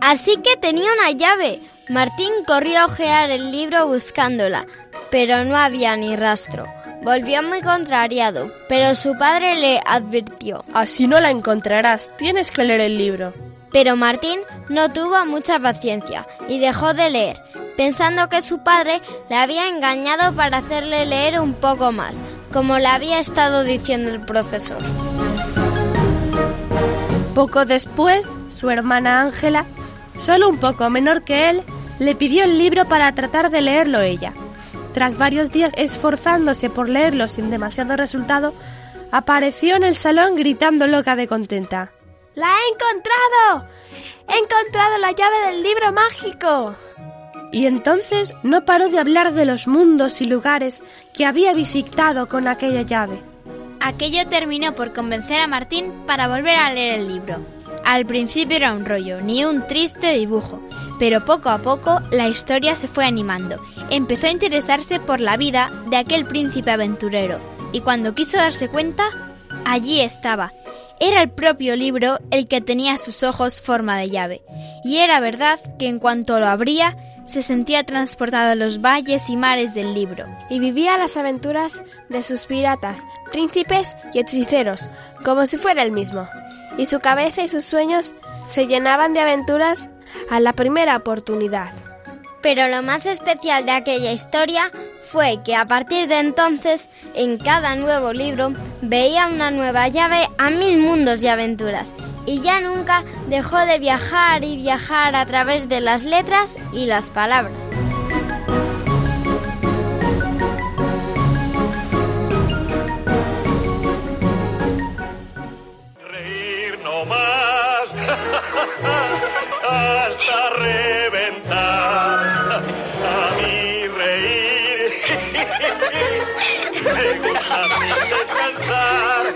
G: Así que tenía una llave. Martín corrió a ojear el libro buscándola, pero no había ni rastro. Volvió muy contrariado, pero su padre le advirtió.
C: Así no la encontrarás, tienes que leer el libro.
G: Pero Martín no tuvo mucha paciencia y dejó de leer, pensando que su padre le había engañado para hacerle leer un poco más, como le había estado diciendo el profesor.
C: Poco después, su hermana Ángela, solo un poco menor que él, le pidió el libro para tratar de leerlo ella. Tras varios días esforzándose por leerlo sin demasiado resultado, apareció en el salón gritando loca de contenta.
D: ¡La he encontrado! ¡He encontrado la llave del libro mágico!
C: Y entonces no paró de hablar de los mundos y lugares que había visitado con aquella llave.
B: Aquello terminó por convencer a Martín para volver a leer el libro. Al principio era un rollo, ni un triste dibujo, pero poco a poco la historia se fue animando. Empezó a interesarse por la vida de aquel príncipe aventurero, y cuando quiso darse cuenta, allí estaba. Era el propio libro el que tenía a sus ojos forma de llave, y era verdad que en cuanto lo abría, se sentía transportado a los valles y mares del libro.
D: Y vivía las aventuras de sus piratas, príncipes y hechiceros, como si fuera el mismo. Y su cabeza y sus sueños se llenaban de aventuras a la primera oportunidad.
G: Pero lo más especial de aquella historia fue que a partir de entonces, en cada nuevo libro, veía una nueva llave a mil mundos y aventuras, y ya nunca dejó de viajar y viajar a través de las letras y las palabras.
L: Hasta reventar.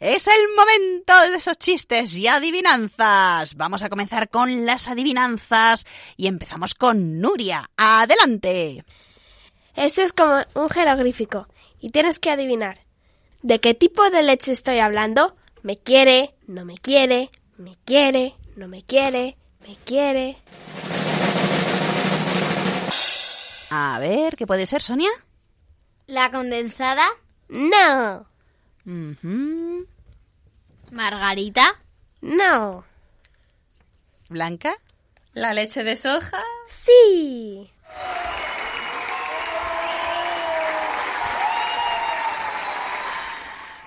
A: Es el momento de esos chistes y adivinanzas. Vamos a comenzar con las adivinanzas y empezamos con Nuria. Adelante.
D: Este es como un jeroglífico y tienes que adivinar. ¿De qué tipo de leche estoy hablando? ¿Me quiere? ¿No me quiere? ¿Me quiere? ¿No me quiere? ¿Me quiere?
A: A ver, ¿qué puede ser, Sonia?
G: ¿La condensada?
D: No.
B: ¿Margarita?
D: No.
A: ¿Blanca?
C: ¿La leche de soja?
D: Sí.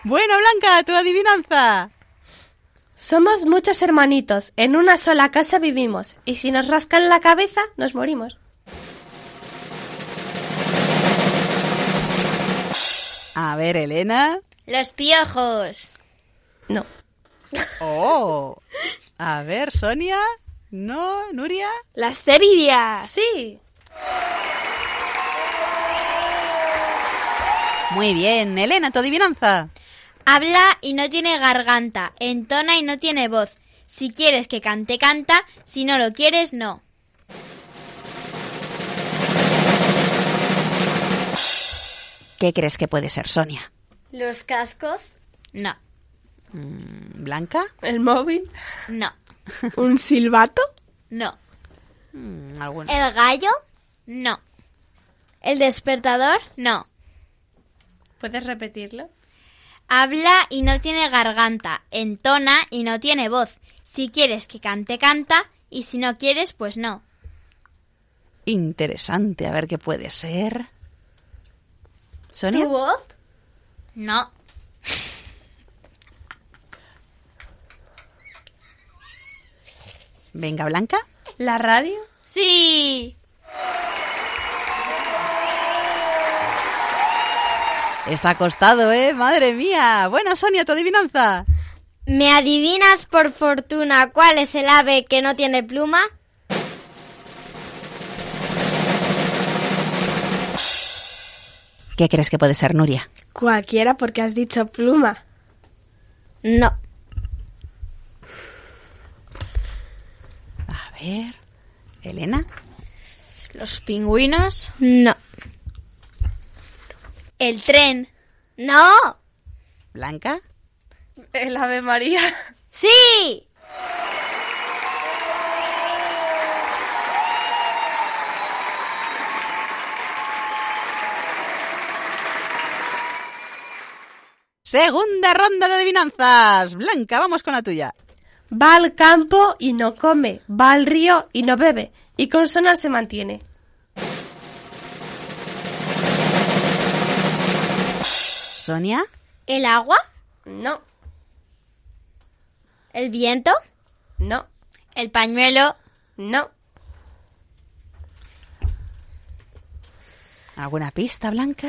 A: Bueno, Blanca, tu adivinanza.
C: Somos muchos hermanitos, en una sola casa vivimos, y si nos rascan la cabeza, nos morimos.
A: A ver, Elena.
B: Los piojos.
C: No.
A: Oh. A ver, Sonia. No, Nuria.
D: Las cerillas.
C: Sí.
A: Muy bien, Elena, tu adivinanza.
B: Habla y no tiene garganta, entona y no tiene voz. Si quieres que cante, canta, si no lo quieres, no.
A: ¿Qué crees que puede ser, Sonia?
G: ¿Los cascos?
B: No,
A: Mm, ¿Blanca?
C: ¿El móvil?
B: no,
D: ¿Un silbato?
B: no,
A: Mm, ¿Alguna?
G: ¿El gallo?
B: no,
G: ¿El despertador?
B: no.
C: ¿Puedes repetirlo?
B: Habla y no tiene garganta, entona y no tiene voz. Si quieres que cante, canta, y si no quieres, pues no.
A: Interesante, a ver qué puede ser. ¿Sonia?
G: ¿Tu voz?
B: No,
A: Venga, Blanca.
C: ¿La radio?
B: sí.
A: Está acostado, ¿eh? Madre mía. Bueno, Sonia, tu adivinanza.
G: ¿Me adivinas por fortuna cuál es el ave que no tiene pluma?
A: ¿Qué crees que puede ser, Nuria?
D: Cualquiera porque has dicho pluma.
G: No.
A: A ver. Elena.
B: Los pingüinos.
G: No.
B: El tren.
G: No.
A: Blanca.
C: El Ave María.
G: Sí.
A: Segunda ronda de adivinanzas. Blanca, vamos con la tuya.
C: Va al campo y no come, va al río y no bebe, y con sonar se mantiene.
A: Sonia.
G: ¿El agua?
C: No,
G: ¿El viento?
C: no,
B: El pañuelo.
C: no.
A: ¿Alguna pista, Blanca?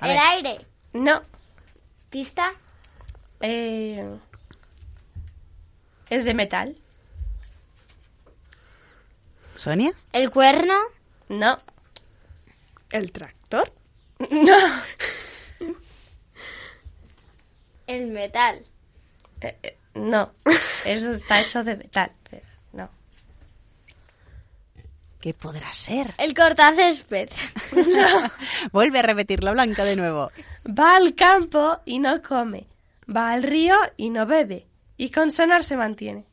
A: A
G: ¿El
A: ver.
G: aire?
C: No.
G: ¿Pista?
C: Eh, es de metal.
A: ¿Sonia?
G: ¿El cuerno?
C: No.
D: ¿El tractor?
C: No.
G: ¿El metal?
C: Eh, eh, no. Eso está hecho de metal. pero.
A: ¿Qué podrá ser?
G: ¿El cortacésped?
A: Vuelve a repetirlo, Blanca, de nuevo.
C: Va al campo y no come. Va al río y no bebe. Y con sonar se mantiene.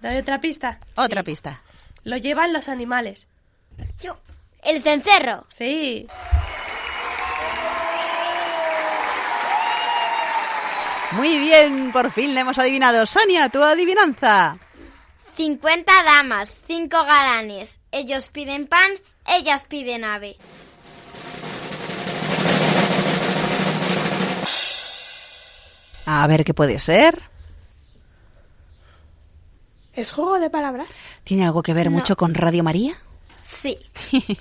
C: ¿Doy otra pista?
A: Otra pista.
C: Lo llevan los animales.
G: Yo. ¿El cencerro?
C: Sí.
A: Muy bien, por fin le hemos adivinado. Sonia, tu adivinanza.
G: 50 damas, 5 galanes. Ellos piden pan, ellas piden ave.
A: A ver qué puede ser.
D: ¿Es juego de palabras?
A: ¿Tiene algo que ver
G: No.
A: mucho con Radio María?
G: Sí.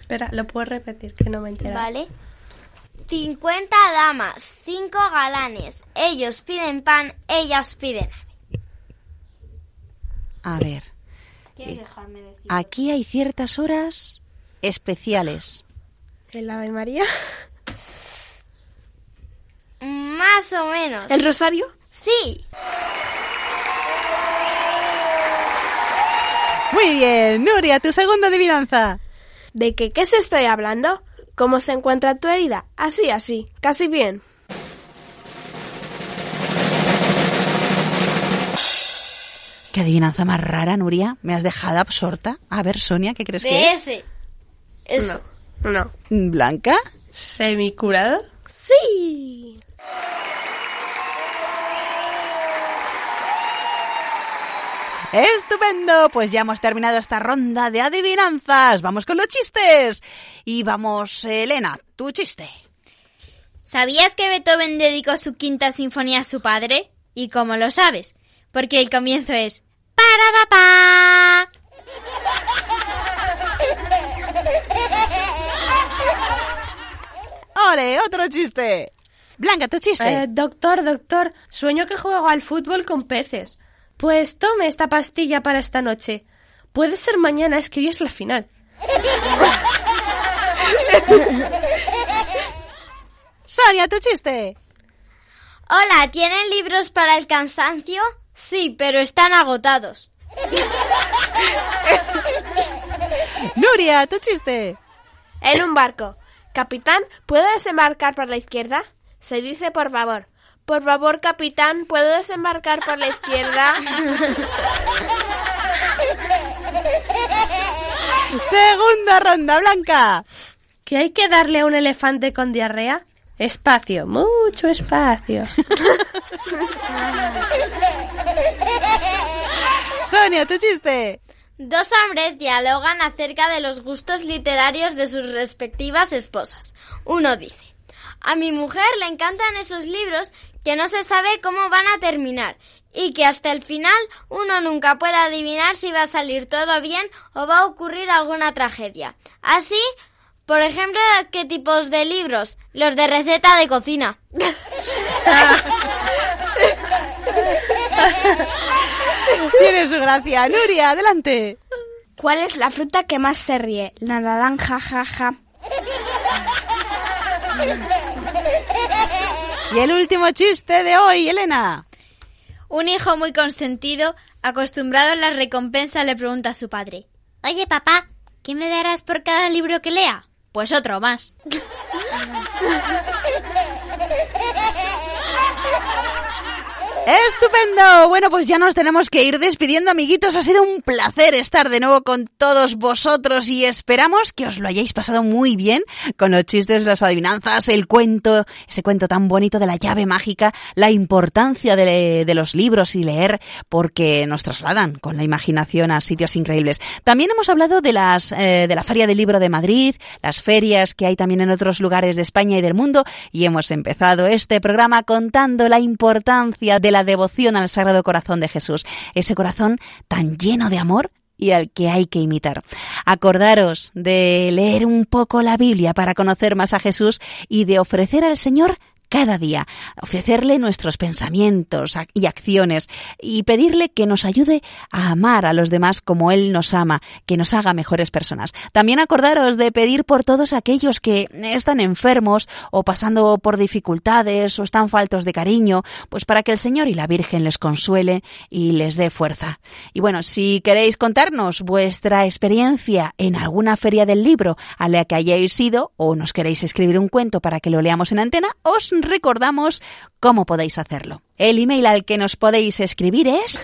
C: Espera, lo puedo repetir, que no me entero.
G: ¿Vale? 50 damas, 5 galanes. Ellos piden pan, ellas piden ave.
A: A ver.
D: ¿Quieres dejarme decir?
A: Aquí hay ciertas horas especiales.
D: ¿El Ave María?
G: Más o menos.
D: ¿El Rosario?
G: Sí.
A: Muy bien, Nuria, tu segunda adivinanza.
D: ¿De qué, qué se estoy hablando? ¿Cómo se encuentra tu herida? Así, así, casi bien.
A: Qué adivinanza más rara, Nuria. Me has dejado absorta. A ver, Sonia, ¿qué crees que es?
G: ese. Eso.
D: No, no.
A: ¿Blanca?
D: ¿Semicurado? Sí.
A: Estupendo, pues ya hemos terminado esta ronda de adivinanzas. Vamos con los chistes. Y vamos, Elena, tu chiste.
B: ¿Sabías que Beethoven dedicó su quinta sinfonía a su padre? ¿Y cómo lo sabes? Porque el comienzo es para papá.
A: ¡Ole, otro chiste! Blanca, tu chiste.
D: Eh, doctor, doctor, sueño que juego al fútbol con peces. Pues tome esta pastilla para esta noche. Puede ser mañana, es que hoy es la final.
A: Sonia, tu chiste.
G: Hola, ¿tienen libros para el cansancio? Sí, pero están agotados.
A: Nuria, tu chiste.
D: En un barco. Capitán, ¿puedo desembarcar por la izquierda? Se dice por favor. Por favor, capitán, ¿puedo desembarcar por la izquierda?
A: Segunda ronda, Blanca.
D: ¿Que hay que darle a un elefante con diarrea? Espacio, mucho espacio.
A: Sonia, tu chiste.
G: Dos hombres dialogan acerca de los gustos literarios de sus respectivas esposas. Uno dice, a mi mujer le encantan esos libros que no se sabe cómo van a terminar y que hasta el final uno nunca puede adivinar si va a salir todo bien o va a ocurrir alguna tragedia. Así, por ejemplo, ¿qué tipos de libros? Los de receta de cocina.
A: Tiene su gracia. Nuria, adelante.
C: ¿Cuál es la fruta que más se ríe? La naranja, jaja.
A: Y el último chiste de hoy, Elena.
B: Un hijo muy consentido, acostumbrado a las recompensas, le pregunta a su padre: Oye, papá, ¿qué me darás por cada libro que lea? Pues otro más.
A: Estupendo. Bueno, pues ya nos tenemos que ir despidiendo, amiguitos. Ha sido un placer estar de nuevo con todos vosotros y esperamos que os lo hayáis pasado muy bien con los chistes, las adivinanzas, el cuento, ese cuento tan bonito de la llave mágica, la importancia de, los libros y leer porque nos trasladan con la imaginación a sitios increíbles. También hemos hablado de las eh, de la Feria del Libro de Madrid, las ferias que hay también en otros lugares de España y del mundo y hemos empezado este programa contando la importancia de la devoción al Sagrado Corazón de Jesús, ese corazón tan lleno de amor y al que hay que imitar. Acordaros de leer un poco la Biblia para conocer más a Jesús y de ofrecer al Señor cada día, ofrecerle nuestros pensamientos y acciones y pedirle que nos ayude a amar a los demás como Él nos ama, que nos haga mejores personas. También acordaros de pedir por todos aquellos que están enfermos o pasando por dificultades o están faltos de cariño, pues para que el Señor y la Virgen les consuele y les dé fuerza. Y bueno, si queréis contarnos vuestra experiencia en alguna feria del libro a la que hayáis ido o nos queréis escribir un cuento para que lo leamos en antena, os recordamos cómo podéis hacerlo. El email al que nos podéis escribir es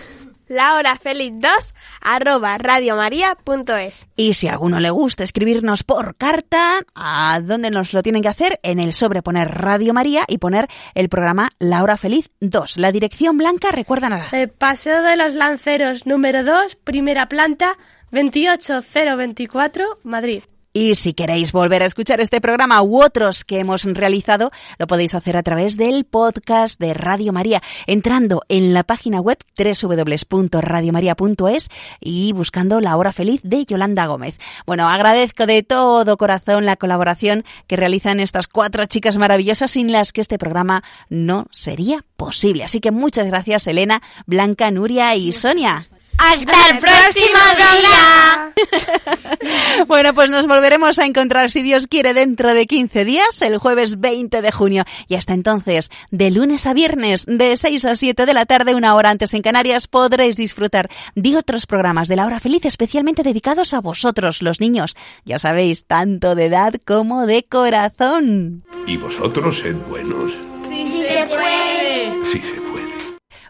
D: lahorafeliz2 arroba radiomaria.es
A: y si a alguno le gusta escribirnos por carta, ¿a dónde nos lo tienen que hacer? En el sobre poner Radio María y poner el programa La Hora Feliz 2. La dirección blanca, recuerdan ahora.
D: Eh, Paseo de los Lanceros número 2, primera planta, 28024, Madrid.
A: Y si queréis volver a escuchar este programa u otros que hemos realizado, lo podéis hacer a través del podcast de Radio María, entrando en la página web www.radiomaria.es y buscando La Hora Feliz de Yolanda Gómez. Bueno, agradezco de todo corazón la colaboración que realizan estas cuatro chicas maravillosas sin las que este programa no sería posible. Así que muchas gracias Elena, Blanca, Nuria y Sonia.
G: ¡Hasta el próximo día!
A: Bueno, pues nos volveremos a encontrar, si Dios quiere, dentro de 15 días, el jueves 20 de junio. Y hasta entonces, de lunes a viernes, de 6 a 7 de la tarde, una hora antes en Canarias, podréis disfrutar de otros programas de la hora feliz especialmente dedicados a vosotros, los niños. Ya sabéis, tanto de edad como de corazón.
M: ¿Y vosotros sed buenos?
C: Sí, se puede.
M: Sí se puede.